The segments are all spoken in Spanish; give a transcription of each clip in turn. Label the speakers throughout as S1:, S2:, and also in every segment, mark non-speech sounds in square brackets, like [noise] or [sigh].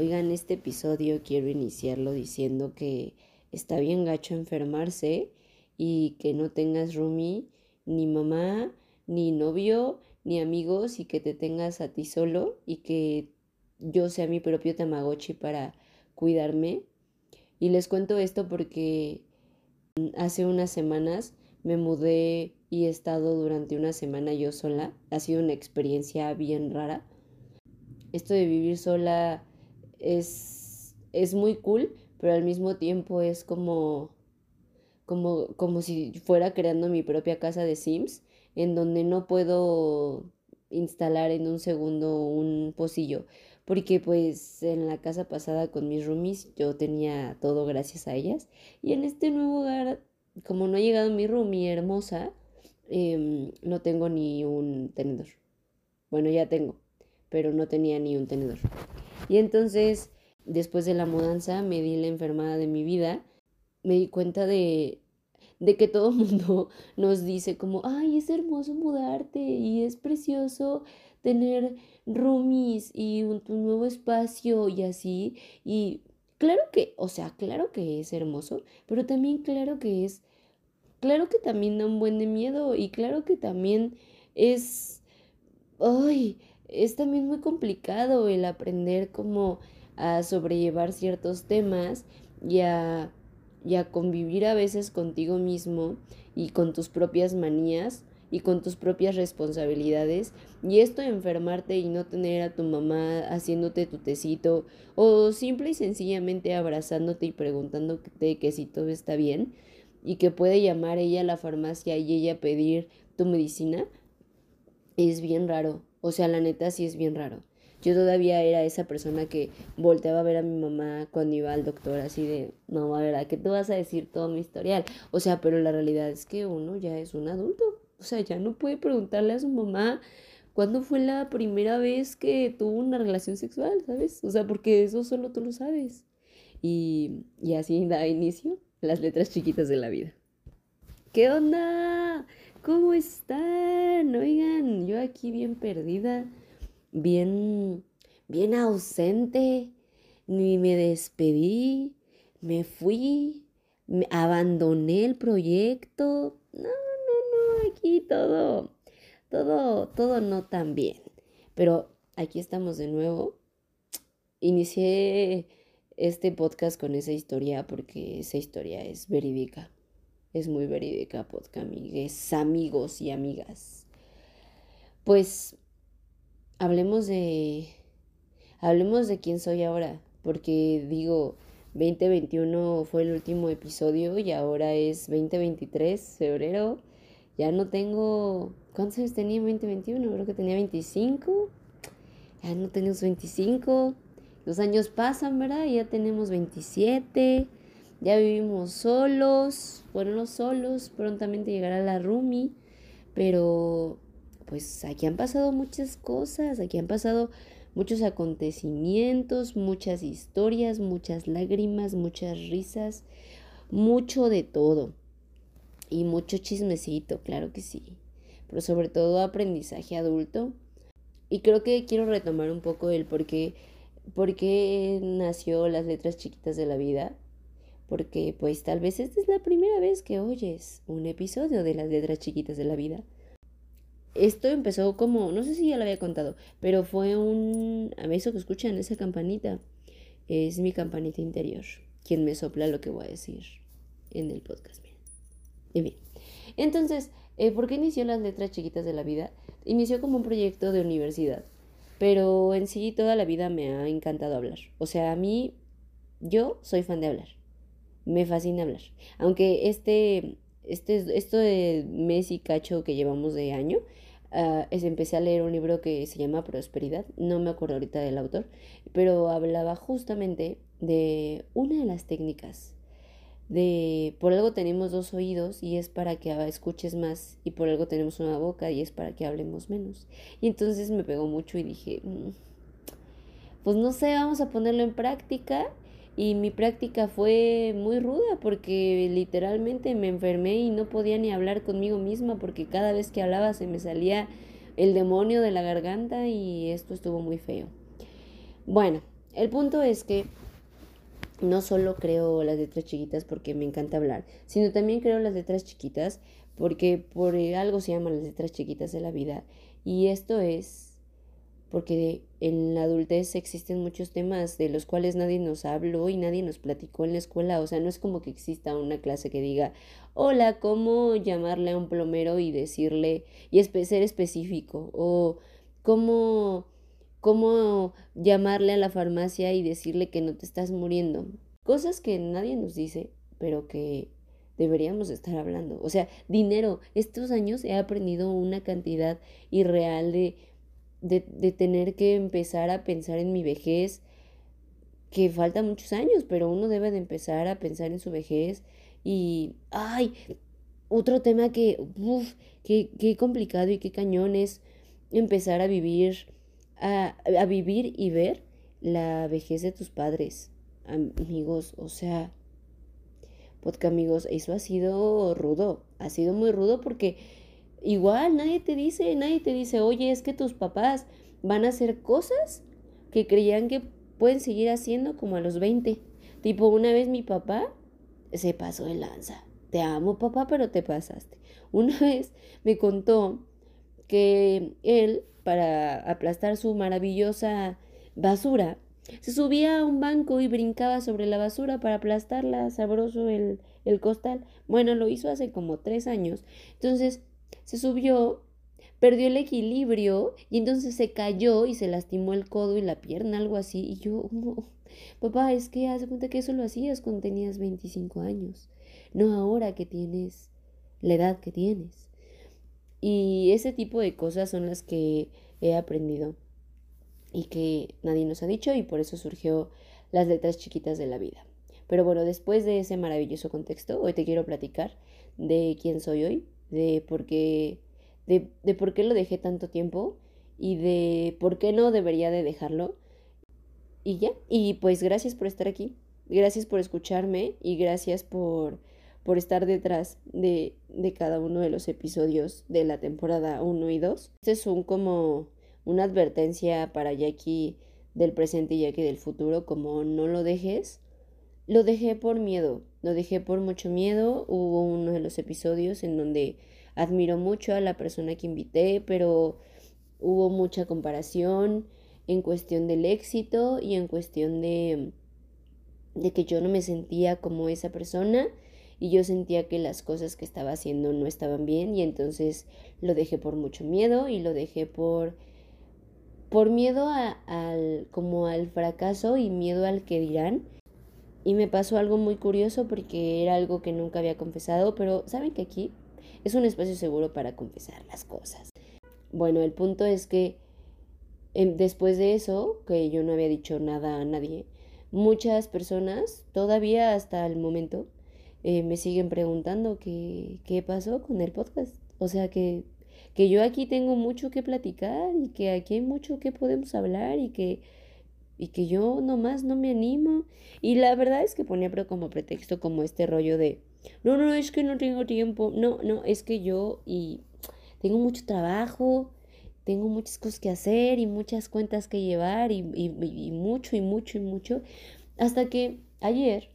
S1: Oigan, este episodio quiero iniciarlo diciendo que está bien gacho enfermarse y que no tengas roomie, ni mamá, ni novio, ni amigos y que te tengas a ti solo y que yo sea mi propio tamagotchi para cuidarme. Y les cuento esto porque hace unas semanas me mudé y he estado durante una semana yo sola. Ha sido una experiencia bien rara. Esto de vivir sola es, es muy cool, pero al mismo tiempo es como, como, como si fuera creando mi propia casa de Sims, en donde no puedo instalar en un segundo un pocillo, porque pues en la casa pasada con mis roomies yo tenía todo gracias a ellas, y en este nuevo hogar, como no ha llegado mi roomie hermosa, em, no tengo ni un tenedor. Bueno, ya tengo, pero no tenía ni un tenedor. Y entonces, después de la mudanza, me di la enfermada de mi vida, me di cuenta de, de que todo el [laughs] mundo nos dice como, ay, es hermoso mudarte y es precioso tener roomies y un, nuevo espacio y así. Y claro que, o sea, claro que es hermoso, pero también claro que es, claro que también da un buen de miedo y claro que también es, ay, es también muy complicado el aprender cómo a sobrellevar ciertos temas y a, y convivir a veces contigo mismo y con tus propias manías y con tus propias responsabilidades. Y esto de enfermarte y no tener a tu mamá haciéndote tu tecito o simple y sencillamente abrazándote y preguntándote que si todo está bien y que puede llamar ella a la farmacia y ella pedir tu medicina, es bien raro. O sea, la neta sí es bien raro. Yo todavía era esa persona que volteaba a ver a mi mamá cuando iba al doctor, así de, no, a ver, ¿qué tú vas a decir todo mi historial? O sea, pero la realidad es que uno ya es un adulto. O sea, ya no puede preguntarle a su mamá cuándo fue la primera vez que tuvo una relación sexual, ¿sabes? O sea, porque eso solo tú lo sabes. Y, y así da inicio las letras chiquitas de la vida. ¿Qué onda? ¿Cómo están? Oigan, yo aquí bien perdida, bien, bien ausente, ni me despedí, me fui, me abandoné el proyecto. No, no, no, aquí todo, todo, todo no tan bien. Pero aquí estamos de nuevo. Inicié este podcast con esa historia porque esa historia es verídica es muy verídica, podcast, amigues, amigos y amigas. Pues hablemos de hablemos de quién soy ahora, porque digo, 2021 fue el último episodio y ahora es 2023, febrero. Ya no tengo ¿cuántos años tenía en 2021? Creo que tenía 25. Ya no tenemos 25. Los años pasan, ¿verdad? Ya tenemos 27 ya vivimos solos, bueno, no solos, prontamente llegará la Rumi, pero pues aquí han pasado muchas cosas, aquí han pasado muchos acontecimientos, muchas historias, muchas lágrimas, muchas risas, mucho de todo y mucho chismecito, claro que sí, pero sobre todo aprendizaje adulto. Y creo que quiero retomar un poco el por qué, por qué nació las letras chiquitas de la vida porque pues tal vez esta es la primera vez que oyes un episodio de las letras chiquitas de la vida. Esto empezó como, no sé si ya lo había contado, pero fue un... A eso que escuchan, esa campanita, es mi campanita interior, quien me sopla lo que voy a decir en el podcast. Bien, entonces, eh, ¿por qué inició las letras chiquitas de la vida? Inició como un proyecto de universidad, pero en sí toda la vida me ha encantado hablar. O sea, a mí, yo soy fan de hablar me fascina hablar. Aunque este, este, esto de mes y cacho que llevamos de año, uh, es, empecé a leer un libro que se llama Prosperidad, no me acuerdo ahorita del autor, pero hablaba justamente de una de las técnicas de por algo tenemos dos oídos y es para que escuches más y por algo tenemos una boca y es para que hablemos menos. Y entonces me pegó mucho y dije, mm, pues no sé, vamos a ponerlo en práctica y mi práctica fue muy ruda porque literalmente me enfermé y no podía ni hablar conmigo misma porque cada vez que hablaba se me salía el demonio de la garganta y esto estuvo muy feo. Bueno, el punto es que no solo creo las letras chiquitas porque me encanta hablar, sino también creo las letras chiquitas porque por algo se llaman las letras chiquitas de la vida. Y esto es porque en la adultez existen muchos temas de los cuales nadie nos habló y nadie nos platicó en la escuela. O sea, no es como que exista una clase que diga, hola, ¿cómo llamarle a un plomero y decirle, y ser específico? O cómo, cómo llamarle a la farmacia y decirle que no te estás muriendo. Cosas que nadie nos dice, pero que deberíamos estar hablando. O sea, dinero. Estos años he aprendido una cantidad irreal de de, de tener que empezar a pensar en mi vejez, que falta muchos años, pero uno debe de empezar a pensar en su vejez. Y, ay, otro tema que, uff, qué, qué, complicado y qué cañón es empezar a vivir, a, a vivir y ver la vejez de tus padres, amigos, o sea, podcast amigos, eso ha sido rudo, ha sido muy rudo porque Igual nadie te dice, nadie te dice, oye, es que tus papás van a hacer cosas que creían que pueden seguir haciendo como a los 20. Tipo, una vez mi papá se pasó de lanza. Te amo, papá, pero te pasaste. [laughs] Una vez me contó que él, para aplastar su maravillosa basura, se subía a un banco y brincaba sobre la basura para aplastarla, sabroso el, el costal. Bueno, lo hizo hace como tres años. Entonces, se subió, perdió el equilibrio y entonces se cayó y se lastimó el codo y la pierna, algo así. Y yo, papá, es que haz cuenta que eso lo hacías cuando tenías 25 años, no ahora que tienes la edad que tienes. Y ese tipo de cosas son las que he aprendido y que nadie nos ha dicho y por eso surgió las letras chiquitas de la vida. Pero bueno, después de ese maravilloso contexto, hoy te quiero platicar de quién soy hoy, de por qué, de, de por qué lo dejé tanto tiempo y de por qué no debería de dejarlo. Y ya, y pues gracias por estar aquí, gracias por escucharme y gracias por, por estar detrás de, de cada uno de los episodios de la temporada 1 y 2. Este es un como una advertencia para Jackie del presente y Jackie del futuro, como no lo dejes. Lo dejé por miedo, lo dejé por mucho miedo. Hubo uno de los episodios en donde admiro mucho a la persona que invité, pero hubo mucha comparación en cuestión del éxito y en cuestión de, de que yo no me sentía como esa persona y yo sentía que las cosas que estaba haciendo no estaban bien y entonces lo dejé por mucho miedo y lo dejé por por miedo al como al fracaso y miedo al que dirán y me pasó algo muy curioso porque era algo que nunca había confesado, pero saben que aquí es un espacio seguro para confesar las cosas. Bueno, el punto es que em, después de eso, que yo no había dicho nada a nadie, muchas personas, todavía hasta el momento, eh, me siguen preguntando qué, qué pasó con el podcast. O sea que, que yo aquí tengo mucho que platicar y que aquí hay mucho que podemos hablar y que y que yo nomás no me animo. Y la verdad es que ponía como pretexto como este rollo de, no, no, es que no tengo tiempo, no, no, es que yo y tengo mucho trabajo, tengo muchas cosas que hacer y muchas cuentas que llevar y, y, mucho y mucho y mucho. Hasta que ayer,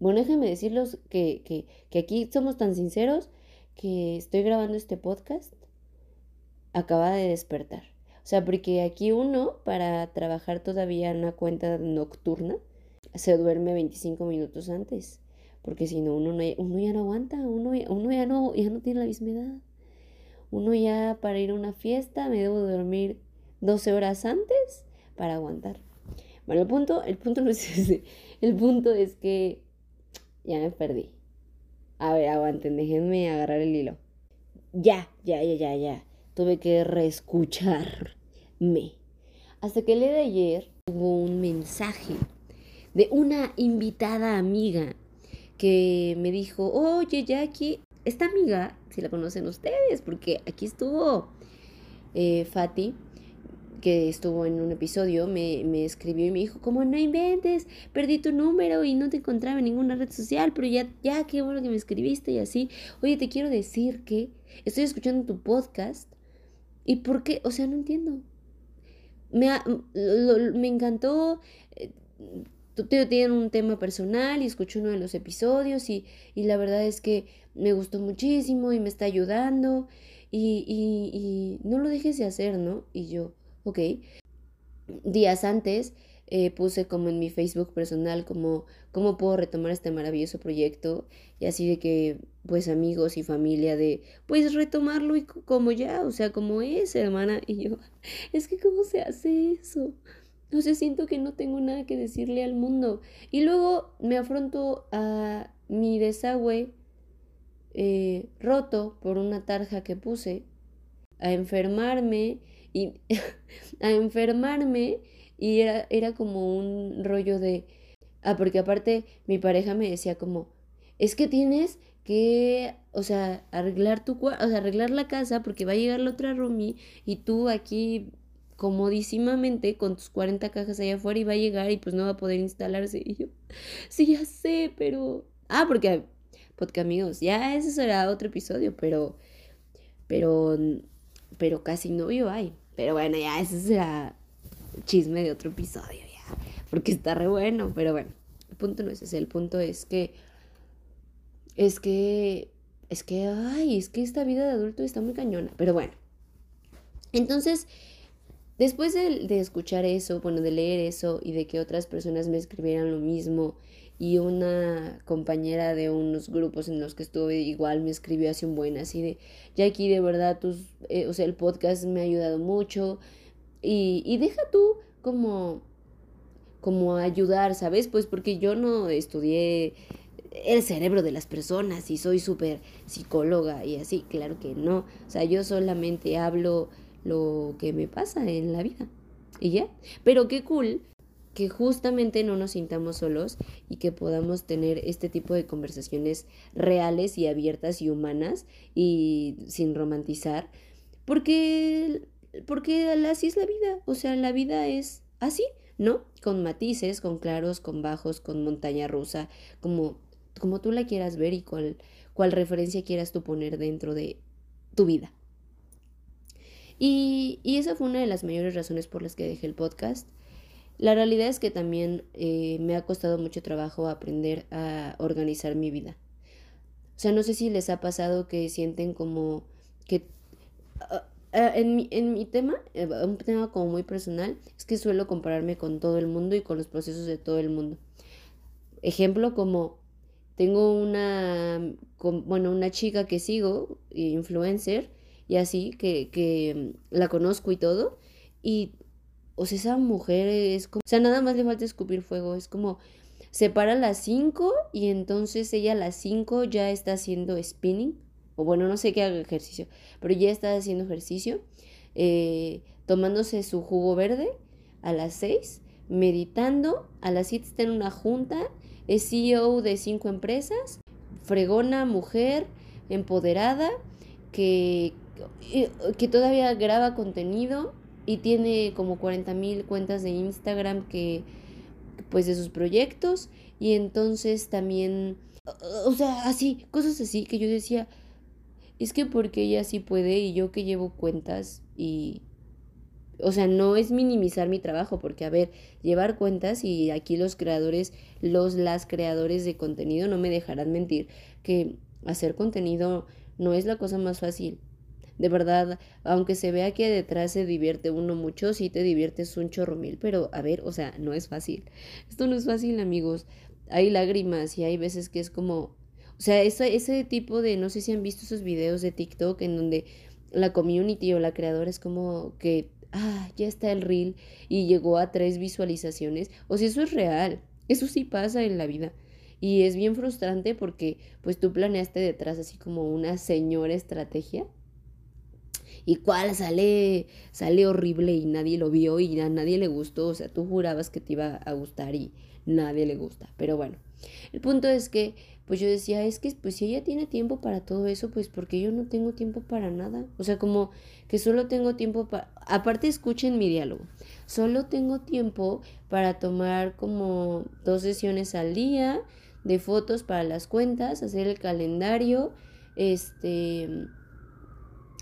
S1: bueno, déjenme decirles que, que, que aquí somos tan sinceros que estoy grabando este podcast, acaba de despertar. O sea, porque aquí uno, para trabajar todavía en una cuenta nocturna, se duerme 25 minutos antes. Porque si no, uno, no, uno ya no aguanta, uno, uno ya, no, ya no tiene la misma edad. Uno ya para ir a una fiesta me debo dormir 12 horas antes para aguantar. Bueno, el punto, el punto no es ese. El punto es que ya me perdí. A ver, aguanten, déjenme agarrar el hilo. Ya, ya, ya, ya, ya. Tuve que reescuchar me. Hasta que el día de ayer hubo un mensaje de una invitada amiga que me dijo, oye Jackie, esta amiga, si la conocen ustedes, porque aquí estuvo eh, Fati, que estuvo en un episodio, me, me, escribió y me dijo, como no inventes, perdí tu número y no te encontraba en ninguna red social, pero ya, ya, qué bueno que me escribiste y así. Oye, te quiero decir que estoy escuchando tu podcast y por qué, o sea, no entiendo. Me, me encantó. Eh, tienen un tema personal y escucho uno de los episodios y, y, la verdad es que me gustó muchísimo y me está ayudando y, y, y no lo dejes de hacer, ¿no? Y yo, ok. Días antes eh, puse como en mi Facebook personal como cómo puedo retomar este maravilloso proyecto y así de que pues amigos y familia de pues retomarlo y como ya, o sea, como es, hermana. [laughs] Y yo, es que cómo se hace eso. No sé, siento que no tengo nada que decirle al mundo. Y luego me afronto a mi desagüe eh, roto por una tarja que puse, a enfermarme y [laughs] a enfermarme y era, era como un rollo de... Ah, porque aparte mi pareja me decía como, es que tienes que, o sea, arreglar tu o sea, arreglar la casa porque va a llegar la otra roomie y tú aquí comodísimamente con tus 40 cajas allá afuera y va a llegar y pues no va a poder instalarse. Y yo, sí, ya sé, pero... Ah, porque, porque amigos, ya ese será otro episodio, pero, pero, pero casi novio hay. Pero bueno, ya ese será chisme de otro episodio ya, porque está re bueno, pero bueno, el punto no es ese, el punto es que, es que, es que, ay, es que esta vida de adulto está muy cañona, pero bueno. Entonces, después de, de escuchar eso, bueno, de leer eso y de que otras personas me escribieran lo mismo, y una compañera de unos grupos en los que estuve igual me escribió hace un buen así de Jackie de verdad tus eh, o sea el podcast me ha ayudado mucho y, deja tú como, como ayudar, ¿sabes? Pues porque yo no estudié el cerebro de las personas y soy súper psicóloga y así, claro que no. O sea, yo solamente hablo lo que me pasa en la vida y ya. Pero qué cool que justamente no nos sintamos solos y que podamos tener este tipo de conversaciones reales y abiertas y humanas y sin romantizar. Porque porque así es la vida, o sea, la vida es así, ¿no? Con matices, con claros, con bajos, con montaña rusa, como, como tú la quieras ver y cuál, cuál referencia quieras tú poner dentro de tu vida. Y, y, esa fue una de las mayores razones por las que dejé el podcast. La realidad es que también eh, me ha costado mucho trabajo aprender a organizar mi vida. O sea, no sé si les ha pasado que sienten como que ah, Ah, en, mi, en mi tema, eh, un tema como muy personal, es que suelo compararme con todo el mundo y con los procesos de todo el mundo. Ejemplo como tengo una, bueno, una chica que sigo, influencer, y así, que, que la conozco y todo, y, o sea, esa mujer es como, o sea, nada más le falta escupir fuego, es como, se para a las 5 y entonces ella a las 5 ya está haciendo spinning o bueno, no sé qué haga ejercicio, pero ya está haciendo ejercicio, eh, tomándose su jugo verde a las 6, meditando, a las 7 está en una junta, es CEO de cinco empresas, fregona, mujer, empoderada, que, que todavía graba contenido y tiene como 40 mil cuentas de Instagram que pues de sus proyectos y entonces también o sea así cosas así que yo decía es que porque ella sí puede y yo que llevo cuentas y... O sea, no es minimizar mi trabajo, porque a ver, llevar cuentas y aquí los creadores, los, las creadores de contenido no me dejarán mentir que hacer contenido no es la cosa más fácil. De verdad, aunque se vea que detrás se divierte uno mucho, sí te diviertes un chorro mil, pero a ver, o sea, no es fácil. Esto no es fácil, amigos. Hay lágrimas y hay veces que es como, o sea, ese, ese tipo de, no sé si han visto esos videos de TikTok en donde la community o la creadora es como que, ah, ya está el reel y llegó a tres visualizaciones. O sea, eso es real. Eso sí pasa en la vida. Y es bien frustrante porque pues tú planeaste detrás así como una señora estrategia. Y cuál sale, sale horrible y nadie lo vio y a nadie le gustó. O sea, tú jurabas que te iba a gustar y nadie le gusta. Pero bueno, el punto es que pues yo decía, es que pues si ella tiene tiempo para todo eso, pues porque yo no tengo tiempo para nada. O sea, como que solo tengo tiempo para... Aparte escuchen mi diálogo. Solo tengo tiempo para tomar como dos sesiones al día de fotos para las cuentas, hacer el calendario, este...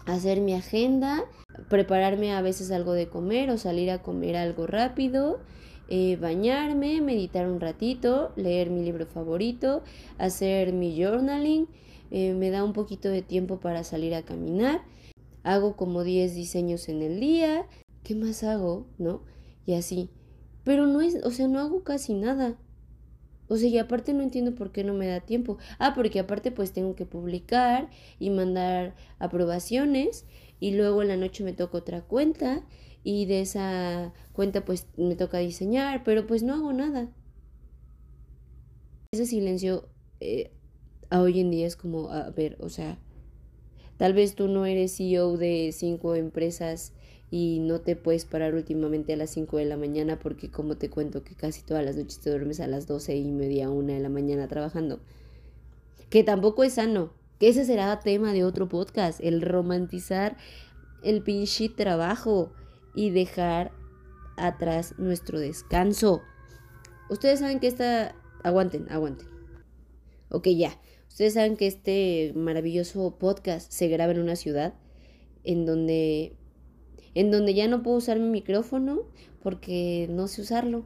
S1: hacer mi agenda, prepararme a veces algo de comer o salir a comer algo rápido, eh, bañarme, meditar un ratito, leer mi libro favorito, hacer mi journaling, eh, me da un poquito de tiempo para salir a caminar, hago como 10 diseños en el día, ¿qué más hago? ¿No? Y así. Pero no es, o sea, no hago casi nada. O sea, y aparte no entiendo por qué no me da tiempo. Ah, porque aparte pues tengo que publicar y mandar aprobaciones y luego en la noche me toca otra cuenta y de esa cuenta pues me toca diseñar, pero pues no hago nada. Ese silencio eh, a hoy en día es como, a ver, o sea, tal vez tú no eres CEO de cinco empresas y no te puedes parar últimamente a las 5 de la mañana porque como te cuento que casi todas las noches te duermes a las 12 y media, una de la mañana trabajando. Que tampoco es sano, que ese será tema de otro podcast, el romantizar el pinche trabajo y dejar atrás nuestro descanso. Ustedes saben que esta... Aguanten, aguanten. Ok, ya. Ustedes saben que este maravilloso podcast se graba en una ciudad en donde en donde ya no puedo usar mi micrófono porque no sé usarlo.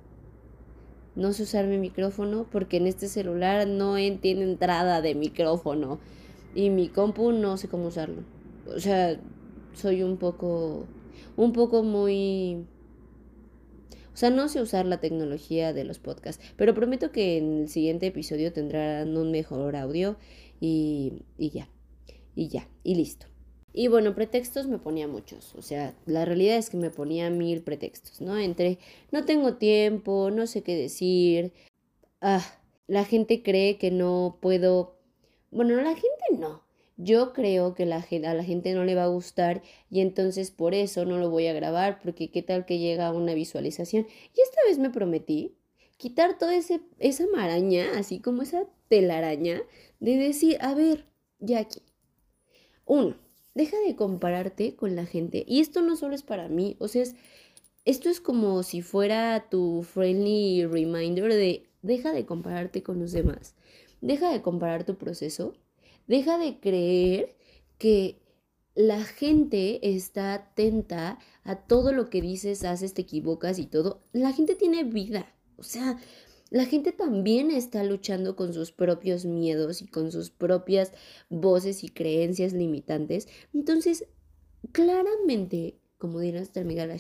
S1: No sé usar mi micrófono porque en este celular no tiene entrada de micrófono y mi compu no sé cómo usarlo. O sea, soy un poco un poco muy o sea, no sé usar la tecnología de los podcasts, pero prometo que en el siguiente episodio tendrán un mejor audio y, y ya, y ya, y listo. Y bueno, pretextos me ponía muchos, o sea, la realidad es que me ponía mil pretextos, ¿no? Entre no tengo tiempo, no sé qué decir, ah, la gente cree que no puedo, bueno, la gente no, yo creo que la, a la gente no le va a gustar y entonces por eso no lo voy a grabar porque qué tal que llega una visualización. Y esta vez me prometí quitar toda ese, esa maraña, así como esa telaraña, de decir, a ver, aquí. Uno, deja de compararte con la gente. Y esto no solo es para mí, o sea, esto es como si fuera tu friendly reminder de deja de compararte con los demás. Deja de comparar tu proceso. Deja de creer que la gente está atenta a todo lo que dices, haces, te equivocas y todo. La gente tiene vida. O sea, la gente también está luchando con sus propios miedos y con sus propias voces y creencias limitantes. Entonces, claramente, como dirá nuestra amiga la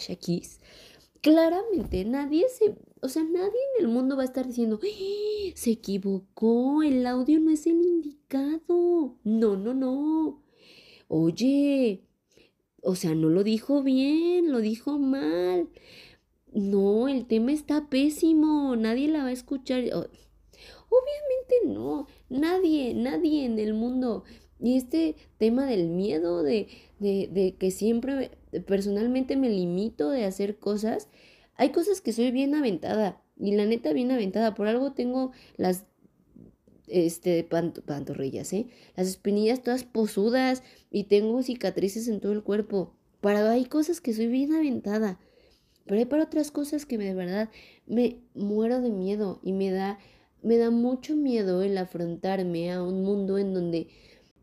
S1: claramente nadie se, o sea, nadie en el mundo va a estar diciendo, ¡Ah! se equivocó, el audio no es el indicado. No, no, no. Oye, o sea, no lo dijo bien, lo dijo mal no, el tema está pésimo, nadie la va a escuchar. Obviamente no, nadie, nadie en el mundo. Y este tema del miedo, de, de, de que siempre personalmente me limito de hacer cosas, hay cosas que soy bien aventada. Y la neta, bien aventada. Por algo tengo las este, pantorrillas, ¿eh? Las espinillas todas posudas y tengo cicatrices en todo el cuerpo. Para hay cosas que soy bien aventada. Pero hay para otras cosas que de verdad me muero de miedo y me da, me da mucho miedo el afrontarme a un mundo en donde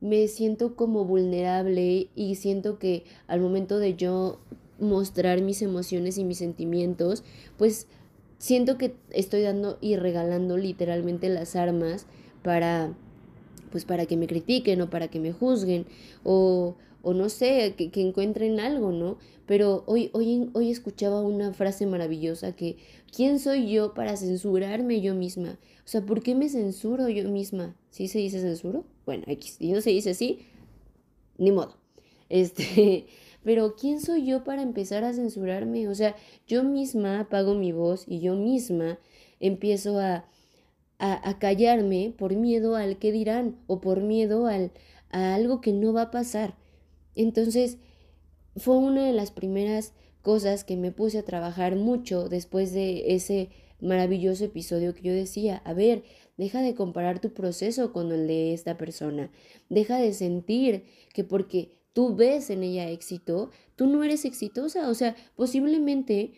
S1: me siento como vulnerable y siento que al momento de yo mostrar mis emociones y mis sentimientos, pues siento que estoy dando y regalando literalmente las armas para pues para que me critiquen o para que me juzguen o, o no sé, que, que, encuentren algo, ¿no? Pero hoy, hoy, hoy escuchaba una frase maravillosa que, ¿quién soy yo para censurarme yo misma? O sea, ¿por qué me censuro yo misma? ¿Sí se dice censuro? Bueno, X, y no se dice así, ni modo. Este, pero ¿quién soy yo para empezar a censurarme? O sea, yo misma apago mi voz y yo misma empiezo a, a, callarme por miedo al que dirán o por miedo al, a algo que no va a pasar. Entonces, fue una de las primeras cosas que me puse a trabajar mucho después de ese maravilloso episodio que yo decía, a ver, deja de comparar tu proceso con el de esta persona, deja de sentir que porque tú ves en ella éxito, tú no eres exitosa, o sea, posiblemente,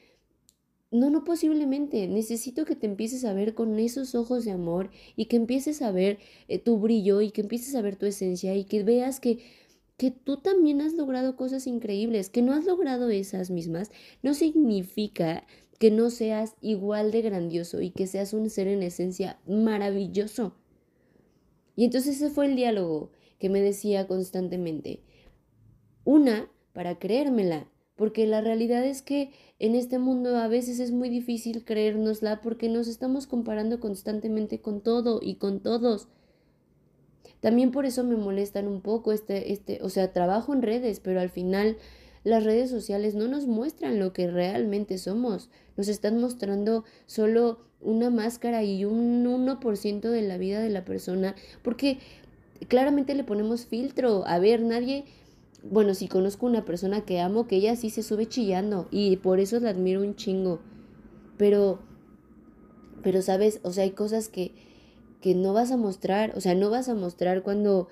S1: no, no posiblemente, necesito que te empieces a ver con esos ojos de amor y que empieces a ver eh, tu brillo y que empieces a ver tu esencia y que veas que que tú también has logrado cosas increíbles, que no has logrado esas mismas, no significa que no seas igual de grandioso y que seas un ser en esencia maravilloso. Y entonces ese fue el diálogo que me decía constantemente. Una, para creérmela, porque la realidad es que en este mundo a veces es muy difícil creérnosla porque nos estamos comparando constantemente con todo y con todos. También por eso me molestan un poco este, este, o sea, trabajo en redes, pero al final las redes sociales no nos muestran lo que realmente somos, nos están mostrando solo una máscara y un 1% de la vida de la persona, porque claramente le ponemos filtro. A ver, nadie, bueno, si conozco una persona que amo, que ella sí se sube chillando y por eso la admiro un chingo. Pero, pero sabes, o sea, hay cosas que, que no vas a mostrar, o sea, no vas a mostrar cuando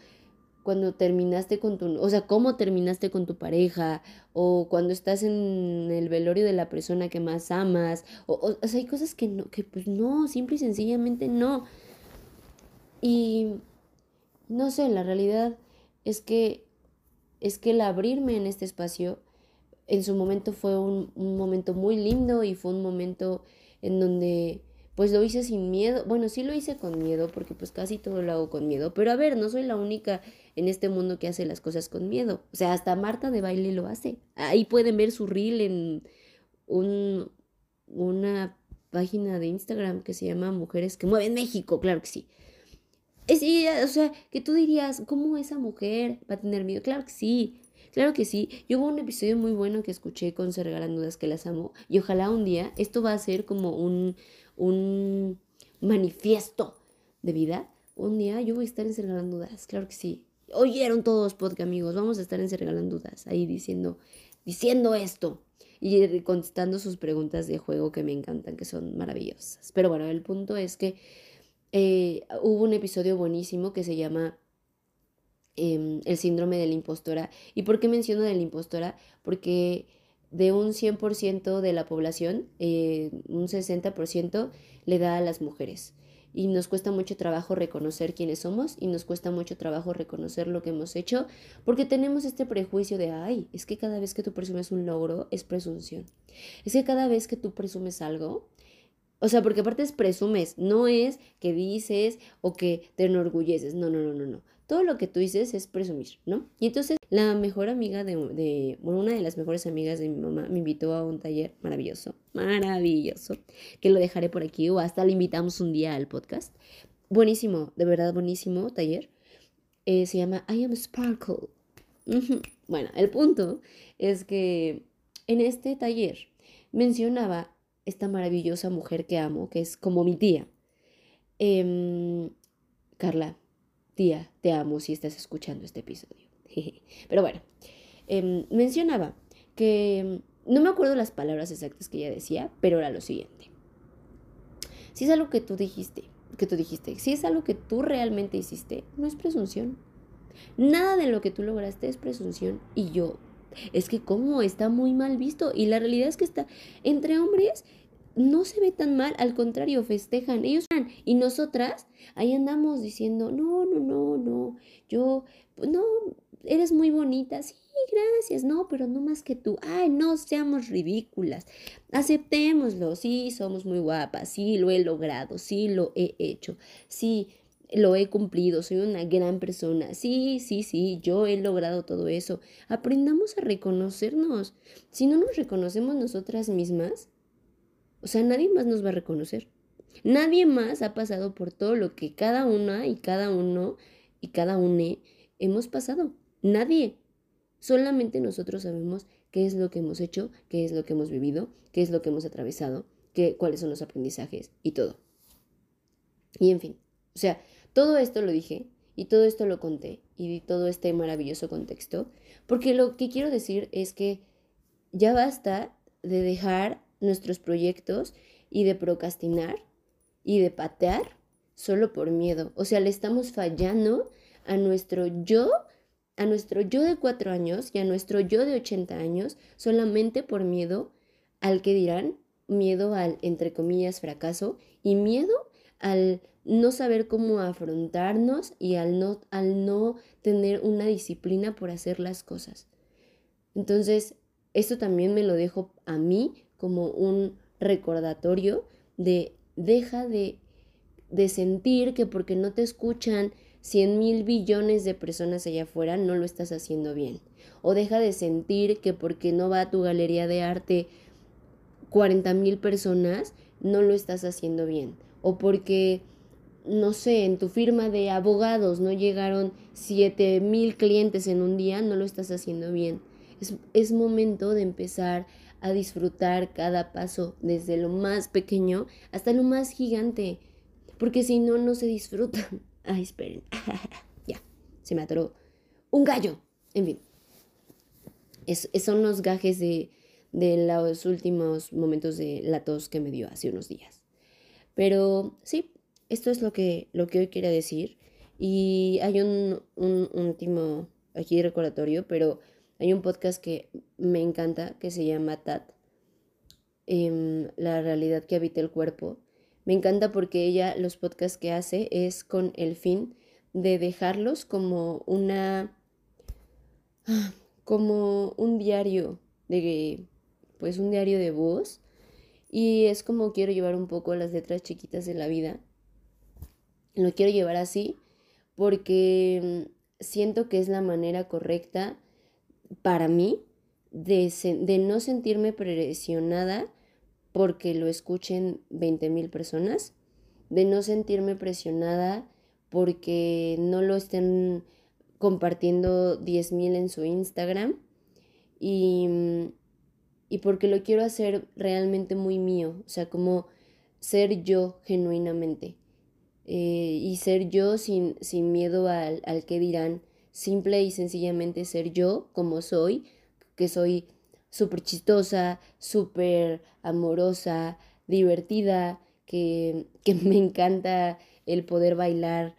S1: cuando terminaste con tu, o sea, cómo terminaste con tu pareja, o cuando estás en el velorio de la persona que más amas, o, o, sea, hay cosas que no, que pues no, simple y sencillamente no. Y no sé, la realidad es que, es que el abrirme en este espacio, en su momento fue un, momento muy lindo y fue un momento en donde pues lo hice sin miedo. Bueno, sí lo hice con miedo porque pues casi todo lo hago con miedo. Pero a ver, no soy la única en este mundo que hace las cosas con miedo. O sea, hasta Marta de baile lo hace. Ahí pueden ver su reel en un, una página de Instagram que se llama Mujeres que Mueven México, claro que sí. Es, o sea, que tú dirías, ¿cómo esa mujer va a tener miedo? Claro que sí, claro que sí. Yo hubo un episodio muy bueno que escuché con Se Dudas que las amo y ojalá un día esto va a ser como un, un manifiesto de vida. Un día yo voy a estar en Se Regalan Dudas, claro que sí oyeron todos podcast amigos, vamos a estar en Se Regalan Dudas, ahí diciendo, diciendo esto y contestando sus preguntas de juego que me encantan, que son maravillosas. Pero bueno, el punto es que eh, hubo un episodio buenísimo que se llama em, El síndrome de la impostora. ¿Y por qué menciono de la impostora? Porque de un 100% de la población, eh, un 60% le da a las mujeres y nos cuesta mucho trabajo reconocer quiénes somos y nos cuesta mucho trabajo reconocer lo que hemos hecho porque tenemos este prejuicio de, ay, es que cada vez que tú presumes un logro es presunción. Es que cada vez que tú presumes algo, o sea, porque aparte es presumes, no es que dices o que te enorgulleces, no, no, no, no, no todo lo que tú dices es presumir, ¿no? Y entonces la mejor amiga de, bueno, una de las mejores amigas de mi mamá me invitó a un taller maravilloso, maravilloso, que lo dejaré por aquí o hasta le invitamos un día al podcast. Buenísimo, de verdad buenísimo taller. Eh, se llama I Am Sparkle. Bueno, el punto es que en este taller mencionaba esta maravillosa mujer que amo, que es como mi tía. Em, Carla, Tía, te amo si estás escuchando este episodio. [laughs] Pero bueno, em, mencionaba que em, no me acuerdo las palabras exactas que ella decía, pero era lo siguiente. Si es algo que tú dijiste, que tú dijiste, si es algo que tú realmente hiciste, no es presunción. Nada de lo que tú lograste es presunción. Y yo, es que como está muy mal visto. Y la realidad es que está entre hombres no se ve tan mal, al contrario, festejan, ellos y nosotras ahí andamos diciendo, no, no, no, no, yo, no, eres muy bonita, sí, gracias, no, pero no más que tú, ay, no seamos ridículas, aceptémoslo, sí, somos muy guapas, sí, lo he logrado, sí, lo he hecho, sí, lo he cumplido, soy una gran persona, sí, sí, sí, yo he logrado todo eso, aprendamos a reconocernos, si no nos reconocemos nosotras mismas, o sea, nadie más nos va a reconocer. Nadie más ha pasado por todo lo que cada una y cada uno y cada une hemos pasado. Nadie. Solamente nosotros sabemos qué es lo que hemos hecho, qué es lo que hemos vivido, qué es lo que hemos atravesado, qué, cuáles son los aprendizajes y todo. Y en fin, o sea, todo esto lo dije y todo esto lo conté y di todo este maravilloso contexto, porque lo que quiero decir es que ya basta de dejar nuestros proyectos y de procrastinar y de patear solo por miedo. O sea, le estamos fallando a nuestro yo, a nuestro yo de cuatro años y a nuestro yo de 80 años solamente por miedo al que dirán, miedo al, entre comillas, fracaso y miedo al no saber cómo afrontarnos y al no, al no tener una disciplina por hacer las cosas. Entonces, esto también me lo dejo a mí como un recordatorio de deja de, de sentir que porque no te escuchan 100 mil billones de personas allá afuera no lo estás haciendo bien. O deja de sentir que porque no va a tu galería de arte 40 mil personas no lo estás haciendo bien. O porque no sé, en tu firma de abogados no llegaron 7 mil clientes en un día, no lo estás haciendo bien. Es, momento de empezar a disfrutar cada paso, desde lo más pequeño hasta lo más gigante, porque si no, no se disfruta. [laughs] Ay, esperen. [laughs] ya, se me atoró un gallo. En fin, es, son los gajes de, de los últimos momentos de la tos que me dio hace unos días. Pero sí, esto es lo que, lo que hoy quería decir. Y hay un, último aquí recordatorio, pero hay un podcast que me encanta que se llama TAT, em, La realidad que habita el cuerpo. Me encanta porque ella los podcasts que hace es con el fin de dejarlos como una como un diario de pues un diario de voz y es como quiero llevar un poco las letras chiquitas de la vida. Lo quiero llevar así porque mm, siento que es la manera correcta para mí de, de no sentirme presionada porque lo escuchen 20 mil personas, de no sentirme presionada porque no lo estén compartiendo 10 mil en su Instagram y, mm, y porque lo quiero hacer realmente muy mío, o sea, como ser yo genuinamente. Eh, y ser yo sin, sin miedo al, al que dirán, simple y sencillamente ser yo como soy, que soy súper chistosa, súper amorosa, divertida, que, que [laughs] me encanta el poder bailar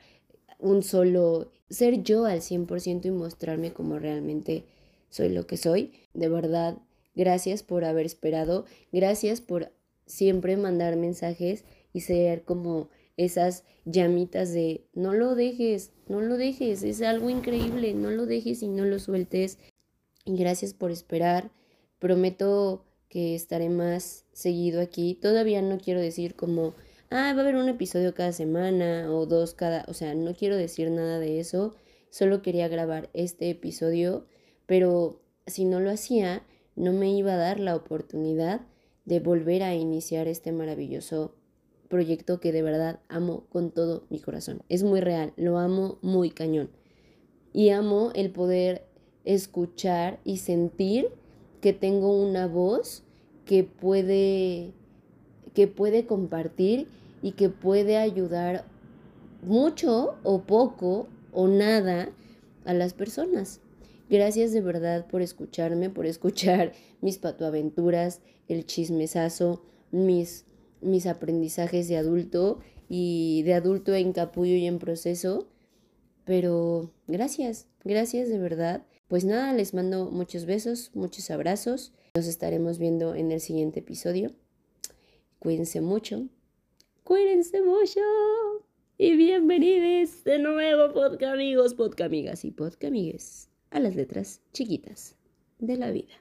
S1: un solo, ser yo al 100% y mostrarme como realmente soy lo que soy. De verdad, gracias por haber esperado, gracias por siempre mandar mensajes y ser como esas llamitas de no lo dejes, no lo dejes, es algo increíble, no lo dejes y no lo sueltes. Y gracias por esperar. Prometo que estaré más seguido aquí. Todavía no quiero decir como, ah, va a haber un episodio cada semana o dos cada, o sea, no quiero decir nada de eso. Solo quería grabar este episodio, pero si no lo hacía, no me iba a dar la oportunidad de volver a iniciar este maravilloso proyecto que de verdad amo con todo mi corazón. Es muy real, lo amo muy cañón. Y amo el poder escuchar y sentir que tengo una voz que puede que puede compartir y que puede ayudar mucho o poco o nada a las personas. Gracias de verdad por escucharme, por escuchar [laughs] mis patoaventuras, el chismesazo, mis mis aprendizajes de adulto y de adulto en capullo y en proceso. Pero gracias, gracias de verdad. Pues nada, les mando muchos besos, muchos abrazos. Nos estaremos viendo en el siguiente episodio. Cuídense mucho. Cuídense mucho. Y bienvenidos de nuevo, podcast amigos, podcast amigas y podcast amigues, a las letras chiquitas de la vida.